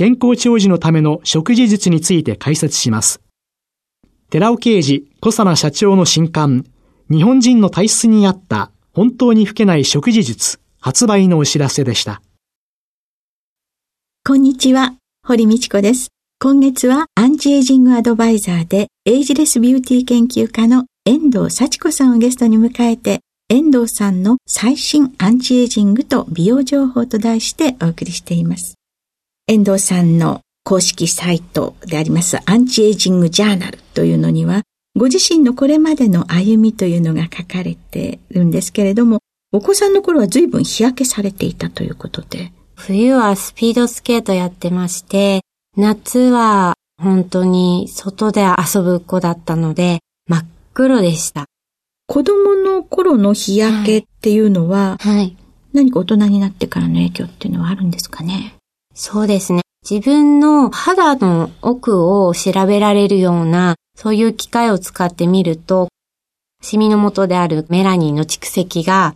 健康長寿のための食事術について解説します。寺尾啓治、小佐奈社長の新刊、日本人の体質に合った本当に老けない食事術発売のお知らせでした。こんにちは、堀道子です。今月はアンチエイジングアドバイザーでエイジレスビューティー研究家の遠藤幸子さんをゲストに迎えて遠藤さんの最新アンチエイジングと美容情報と題してお送りしています。遠藤さんの公式サイトでありますアンチエイジングジャーナルというのにはご自身のこれまでの歩みというのが書かれてるんですけれども、お子さんの頃は随分日焼けされていたということで。冬はスピードスケートやってまして、夏は本当に外で遊ぶ子だったので、真っ黒でした。子供の頃の日焼けっていうのは、はい、はい、何か大人になってからの影響っていうのはあるんですかね？そうですね。自分の肌の奥を調べられるようなそういう機械を使ってみると、シミの元であるメラニンの蓄積が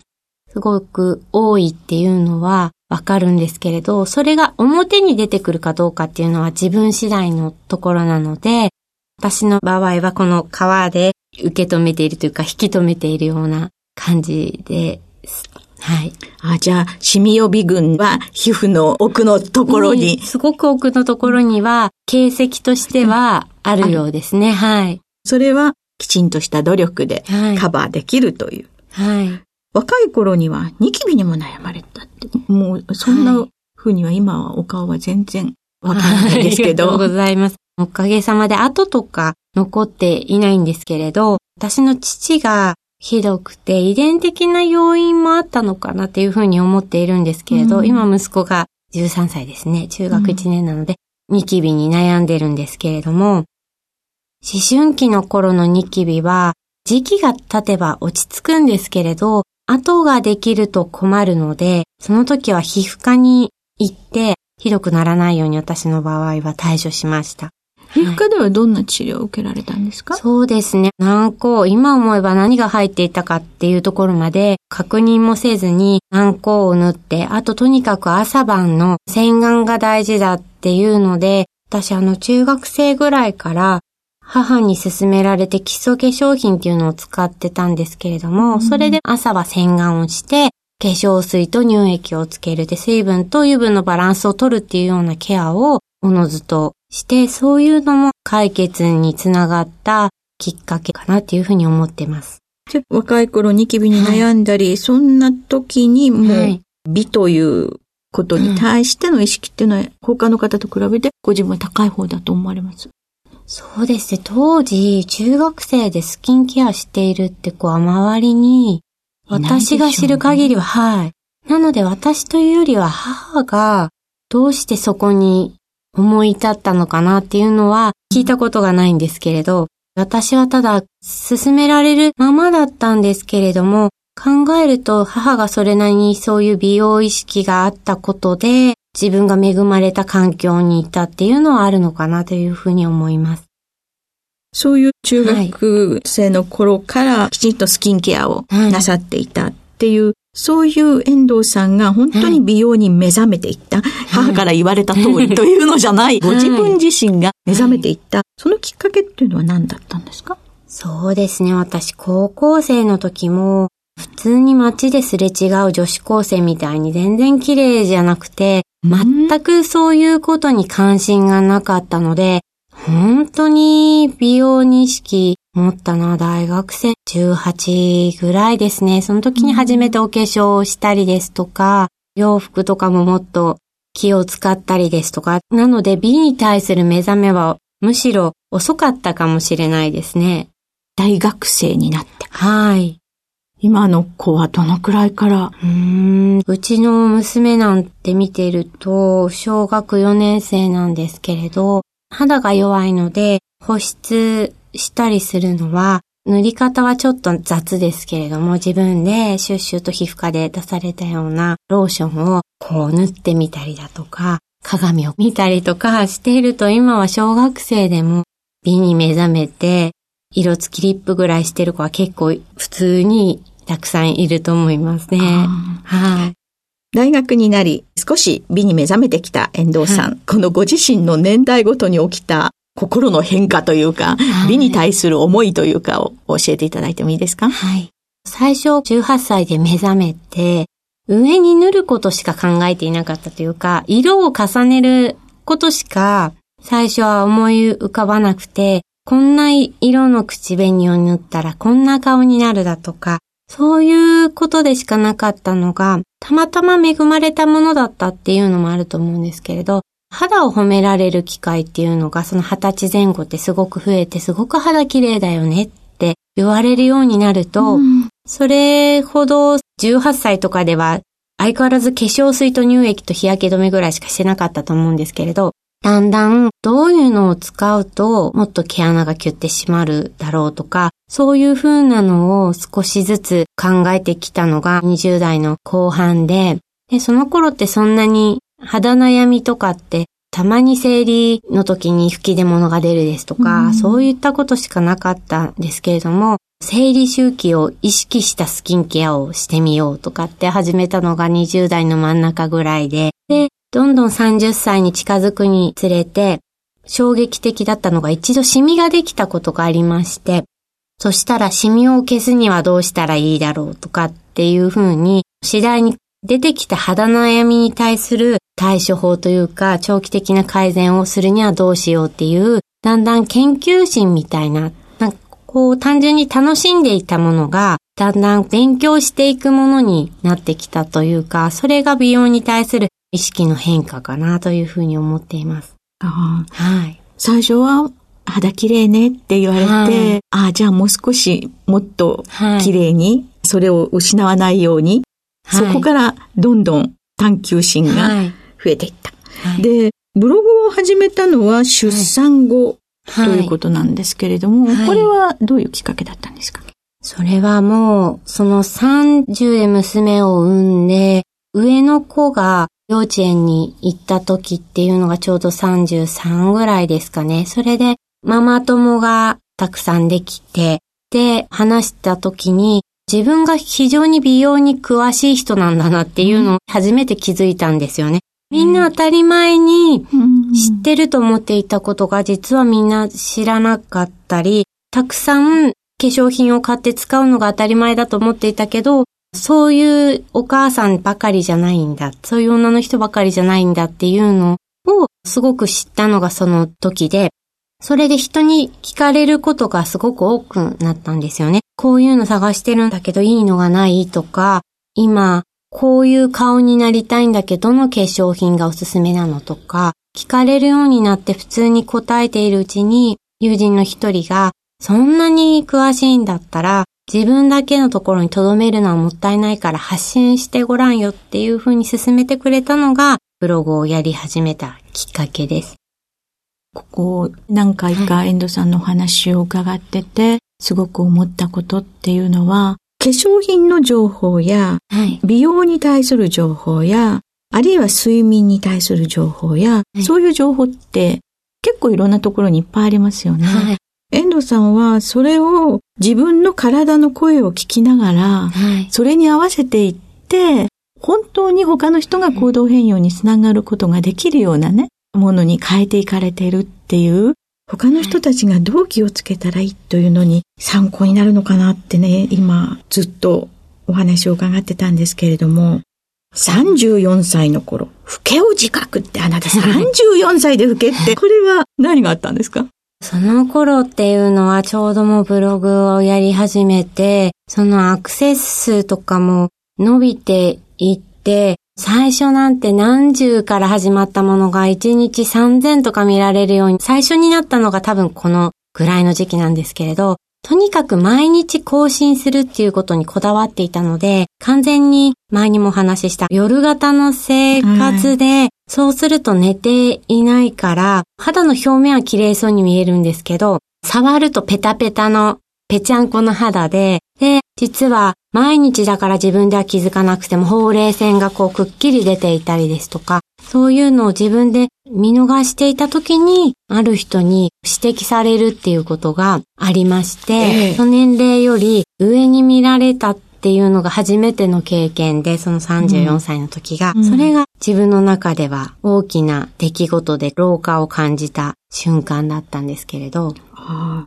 すごく多いっていうのはわかるんですけれど、それが表に出てくるかどうかっていうのは自分次第のところなので、私の場合はこの皮で受け止めているというか引き止めているような感じです。はい。あ、じゃあ、シミ予備軍は皮膚の奥のところに、すごく奥のところには形跡としてはあるようですね。はい。それはきちんとした努力でカバーできるという。はい。若い頃にはニキビにも悩まれたって。もう、そんな風には今はお顔は全然わからないですけど。ありがとうございます。おかげさまで後とか残っていないんですけれど、私の父がひどくて遺伝的な要因もあったのかなっていうふうに思っているんですけれど、うん、今息子が13歳ですね。中学1年なので、ニキビに悩んでるんですけれども、思春期の頃のニキビは、時期が経てば落ち着くんですけれど、後ができると困るので、その時は皮膚科に行って、ひどくならないように私の場合は対処しました。皮膚科ではどんな治療を受けられたんですか、はい、そうですね。軟膏、今思えば何が入っていたかっていうところまで確認もせずに軟膏を塗って、あととにかく朝晩の洗顔が大事だっていうので、私あの中学生ぐらいから母に勧められて基礎化粧品っていうのを使ってたんですけれども、うん、それで朝は洗顔をして、化粧水と乳液をつけるで、水分と油分のバランスを取るっていうようなケアをおのずとして、そういうのも解決につながったきっかけかなっていうふうに思ってます。若い頃ニキビに悩んだり、はい、そんな時にもう美ということに対しての意識っていうのは他の方と比べてご自分は高い方だと思われます？そうですね。当時、中学生でスキンケアしているって子は周りに、私が知る限りは、はい。なので私というよりは母がどうしてそこに思い至ったのかなっていうのは聞いたことがないんですけれど、私はただ進められるままだったんですけれども、考えると母がそれなりにそういう美容意識があったことで、自分が恵まれた環境にいたっていうのはあるのかなというふうに思います。そういう中学生の頃からきちんとスキンケアをなさっていたっていう、はい、そういう遠藤さんが本当に美容に目覚めていった、はい、母から言われた通りというのじゃない、ご自分自身が目覚めていった、そのきっかけっていうのは何だったんですか？そうですね。私、高校生の時も、普通に街ですれ違う女子高生みたいに全然綺麗じゃなくて、全くそういうことに関心がなかったので、本当に美容に意識持ったのは大学生18ぐらいですね。その時に初めてお化粧をしたりですとか、洋服とかももっと気を使ったりですとか、なので美に対する目覚めはむしろ遅かったかもしれないですね。大学生になって。はい。今の子はどのくらいから？うーん、うちの娘なんて見てると、小学4年生なんですけれど、肌が弱いので保湿したりするのは、塗り方はちょっと雑ですけれども、自分でシュッシュと皮膚科で出されたようなローションをこう塗ってみたりだとか、鏡を見たりとかしていると今は小学生でも美に目覚めて、色付きリップぐらいしてる子は結構普通にたくさんいると思いますね。はい。大学になり、少し美に目覚めてきた遠藤さん、はい、このご自身の年代ごとに起きた心の変化というか、はい、美に対する思いというかを教えていただいてもいいですか？はい。最初18歳で目覚めて、上に塗ることしか考えていなかったというか、色を重ねることしか最初は思い浮かばなくて、こんな色の口紅を塗ったらこんな顔になるだとか、そういうことでしかなかったのが、たまたま恵まれたものだったっていうのもあると思うんですけれど、肌を褒められる機会っていうのがその二十歳前後ってすごく増えてすごく肌綺麗だよねって言われるようになると、うん、それほど18歳とかでは相変わらず化粧水と乳液と日焼け止めぐらいしかしてなかったと思うんですけれど、だんだんどういうのを使うともっと毛穴がキュッて締まるだろうとか、そういう風なのを少しずつ考えてきたのが20代の後半で、で、その頃ってそんなに肌悩みとかってたまに生理の時に吹き出物が出るですとか、うん、そういったことしかなかったんですけれども、生理周期を意識したスキンケアをしてみようとかって始めたのが20代の真ん中ぐらいで、で、どんどん30歳に近づくにつれて、衝撃的だったのが一度シミができたことがありまして、そしたらシミを消すにはどうしたらいいだろうとかっていうふうに、次第に出てきた肌悩みに対する対処法というか、長期的な改善をするにはどうしようっていう、だんだん研究心みたいな、なんかこう単純に楽しんでいたものが、だんだん勉強していくものになってきたというか、それが美容に対する意識の変化かなというふうに思っています。あはい。最初は肌綺麗ねって言われて、はい、ああ、じゃあもう少しもっと綺麗に、それを失わないように、はい、そこからどんどん探求心が増えていった。はい、で、ブログを始めたのは出産後、ということなんですけれども、これはどういうきっかけだったんですか？それはもう、その30で娘を産んで、上の子が幼稚園に行った時っていうのがちょうど33ぐらいですかね。それでママ友がたくさんできて、で、話した時に自分が非常に美容に詳しい人なんだなっていうのを初めて気づいたんですよね。みんな当たり前に知ってると思っていたことが実はみんな知らなかったり、たくさん化粧品を買って使うのが当たり前だと思っていたけど、そういうお母さんばかりじゃないんだ。そういう女の人ばかりじゃないんだっていうのをすごく知ったのがその時で、それで人に聞かれることがすごく多くなったんですよね。こういうの探してるんだけどいいのがないとか、今、こういう顔になりたいんだけど、の化粧品がおすすめなのとか、聞かれるようになって普通に答えているうちに、友人の一人が、そんなに詳しいんだったら、自分だけのところに留めるのはもったいないから発信してごらんよっていうふうに進めてくれたのが、ブログをやり始めたきっかけです。ここ何回か遠藤さんのお話を伺ってて、すごく思ったことっていうのは、化粧品の情報や、美容に対する情報や、あるいは睡眠に対する情報や、そういう情報って結構いろんなところにいっぱいありますよね。はい、遠藤さんはそれを自分の体の声を聞きながら、はい、それに合わせていって、本当に他の人が行動変容につながることができるようなね、ものに変えていかれているっていう、他の人たちがどう気をつけたらいいというのに参考になるのかなってね、今ずっとお話を伺ってたんですけれども、34歳の頃、老けを自覚ってあなた 34歳で老けって、これは何があったんですか？その頃っていうのはちょうどもブログをやり始めて、そのアクセス数とかも伸びていって、最初なんて何十から始まったものが1日3000とか見られるように、最初になったのが多分このぐらいの時期なんですけれど、とにかく毎日更新するっていうことにこだわっていたので、完全に前にもお話しした夜型の生活で、そうすると寝ていないから、肌の表面は綺麗そうに見えるんですけど、触るとペタペタのぺちゃんこの肌で、で、実は毎日だから自分では気づかなくてもほうれい線がこうくっきり出ていたりですとか、そういうのを自分で見逃していた時に、ある人に指摘されるっていうことがありまして、ええ、その年齢より上に見られたっていうのが初めての経験で、その34歳の時が、うん、それが自分の中では大きな出来事で老化を感じた瞬間だったんですけれど、はあ、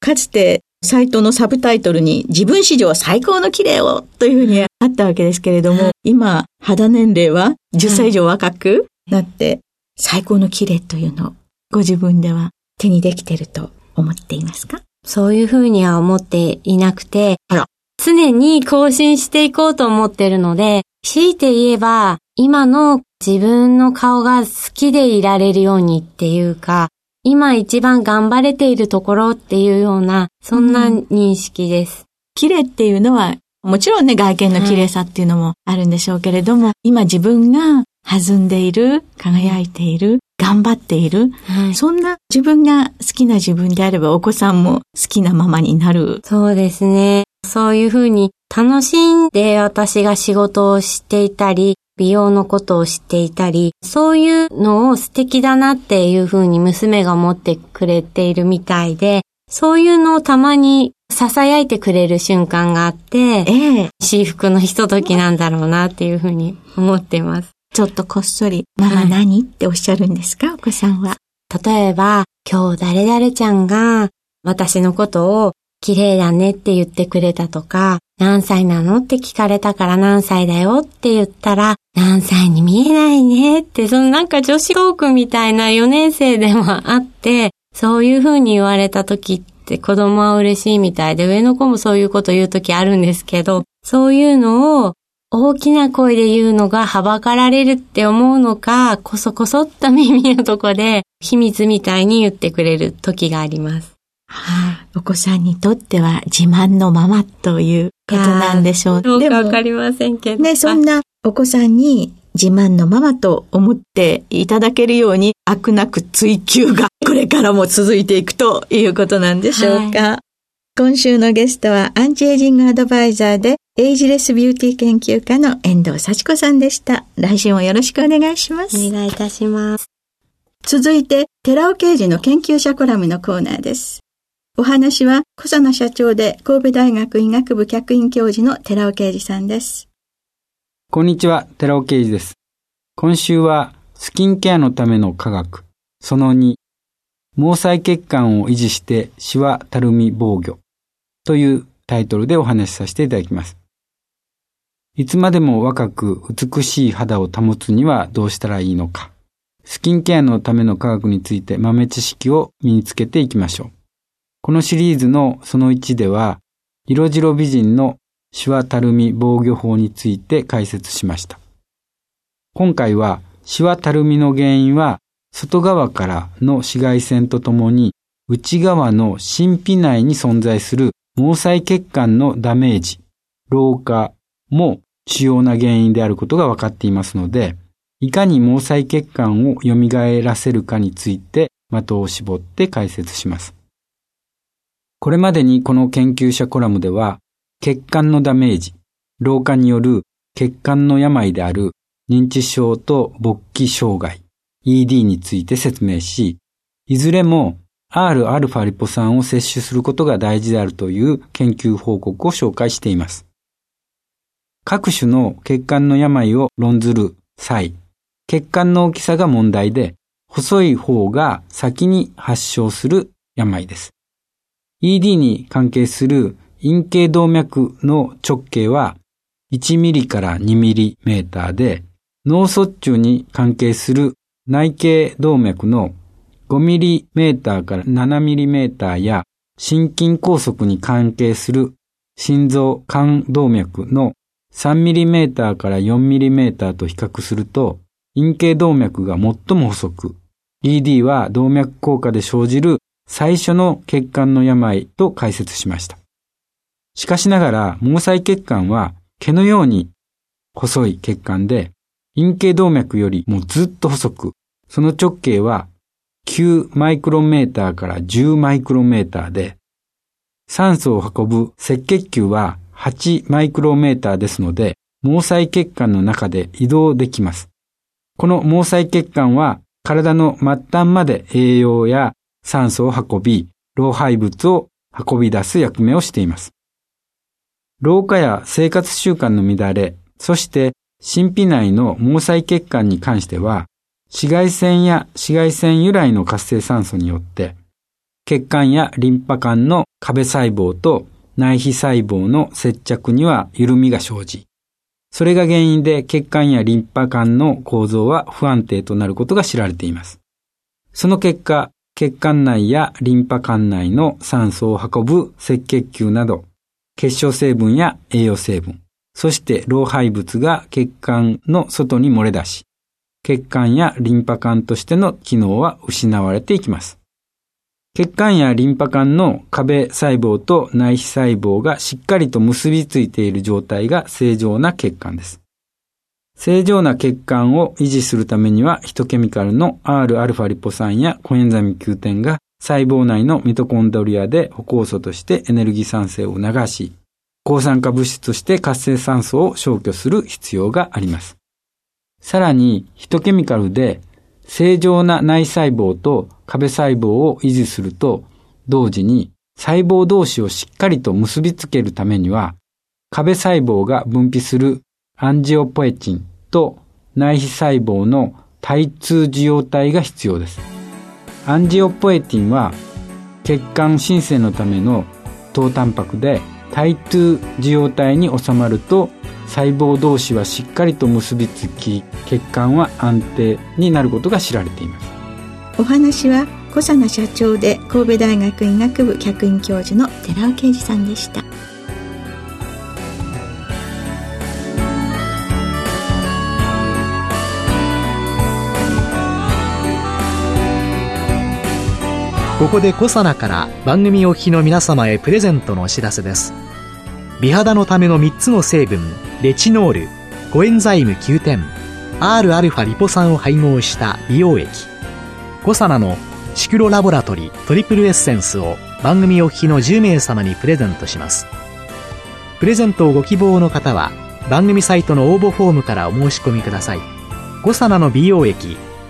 かつてサイトのサブタイトルに自分史上最高の綺麗をというふうにあったわけですけれども、今、肌年齢は10歳以上若くなって、最高の綺麗というのをご自分では手にできてると思っていますか？そういうふうには思っていなくて、常に更新していこうと思ってるので、強いて言えば、今の自分の顔が好きでいられるようにっていうか、今一番頑張れているところっていうような、そんな認識です。うん、綺麗っていうのは、もちろんね、外見の綺麗さっていうのもあるんでしょうけれども、はい、今自分が弾んでいる、輝いている、頑張っている、はい、そんな自分が好きな自分であればお子さんも好きなままになる。そうですね。そういうふうに楽しんで私が仕事をしていたり、美容のことを知っていたり、そういうのを素敵だなっていうふうに娘が思ってくれているみたいで、そういうのをたまに囁いてくれる瞬間があって、ええ、私服のひとときなんだろうなっていうふうに思っています。ちょっとこっそり、ママ何、っておっしゃるんですか、お子さんは。例えば、今日誰々ちゃんが私のことを綺麗だねって言ってくれたとか、何歳なのって聞かれたから何歳だよって言ったら、何歳に見えないねって、そのなんか女子トークみたいな4年生でもあって、そういう風に言われた時って子供は嬉しいみたいで、上の子もそういうこと言う時あるんですけど、そういうのを大きな声で言うのがはばかられるって思うのか、こそこそっと耳のとこで秘密みたいに言ってくれる時があります。はい、お子さんにとっては自慢のままということなんでしょう。どうかわかりませんけど。ね、そんなお子さんに自慢のママと思っていただけるように、飽くなく追求がこれからも続いていくということなんでしょうか。はい、今週のゲストはアンチエイジングアドバイザーでエイジレスビューティー研究家の遠藤幸子さんでした。来週もよろしくお願いします。お願いいたします。続いて、寺尾刑事の研究者コラムのコーナーです。お話は、小佐奈社長で神戸大学医学部客員教授の寺尾啓二さんです。こんにちは、寺尾啓二です。今週は、スキンケアのための科学、その2、毛細血管を維持してシワたるみ防御というタイトルでお話しさせていただきます。いつまでも若く美しい肌を保つにはどうしたらいいのか。スキンケアのための科学について豆知識を身につけていきましょう。このシリーズのその1では、色白美人のシワたるみ防御法について解説しました。今回は、シワたるみの原因は、外側からの紫外線とともに、内側の神秘内に存在する毛細血管のダメージ、老化も主要な原因であることが分かっていますので、いかに毛細血管を蘇らせるかについて的を絞って解説します。これまでにこの研究者コラムでは、血管のダメージ、老化による血管の病である認知症と勃起障害、ED について説明し、いずれも Rα リポ酸を摂取することが大事であるという研究報告を紹介しています。各種の血管の病を論ずる際、血管の大きさが問題で、細い方が先に発症する病です。ED に関係する陰茎動脈の直径は1ミリから2ミリメーターで、脳卒中に関係する内径動脈の 5mm から 7mm や心筋梗塞に関係する心臓肝動脈の 3mm から 4mm と比較すると、陰茎動脈が最も細く、ED は動脈硬化で生じる最初の血管の病と解説しました。しかしながら、毛細血管は毛のように細い血管で、陰茎動脈よりもずっと細く、その直径は9マイクロメーターから10マイクロメーターで、酸素を運ぶ赤血球は8マイクロメーターですので、毛細血管の中で移動できます。この毛細血管は体の末端まで栄養や酸素を運び、老廃物を運び出す役目をしています。老化や生活習慣の乱れ、そして神秘内の毛細血管に関しては、紫外線や紫外線由来の活性酸素によって、血管やリンパ管の壁細胞と内皮細胞の接着には緩みが生じ、それが原因で血管やリンパ管の構造は不安定となることが知られています。その結果、血管内やリンパ管内の酸素を運ぶ赤血球など、結晶成分や栄養成分、そして老廃物が血管の外に漏れ出し、血管やリンパ管としての機能は失われていきます。血管やリンパ管の壁細胞と内皮細胞がしっかりと結びついている状態が正常な血管です。正常な血管を維持するためには、ヒトケミカルの Rα リポ酸やコエンザミ Q10 が細胞内のミトコンドリアで歩酵素としてエネルギー産生を流し、抗酸化物質として活性酸素を消去する必要があります。さらに、ヒトケミカルで正常な内細胞と壁細胞を維持すると、同時に細胞同士をしっかりと結びつけるためには、壁細胞が分泌するアンジオポエチンと内皮細胞の対通受容体が必要です。アンジオポエティンは血管新生のための糖タンパクで対通受容体に収まると細胞同士はしっかりと結びつき血管は安定になることが知られていますお話は小佐奈社長で神戸大学医学部客員教授の寺尾啓二さんでしたここでコサナから番組お聞きの皆様へプレゼントのお知らせです。美肌のための3つの成分レチノールコエンザイム9点 Rα リポ酸を配合した美容液。コサナのシクロラボラトリトリプルエッセンスを番組お聞きの10名様にプレゼントします。プレゼントをご希望の方は番組サイトの応募フォームからお申し込みください。コサナの美容液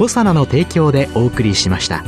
コサナの提供」でお送りしました。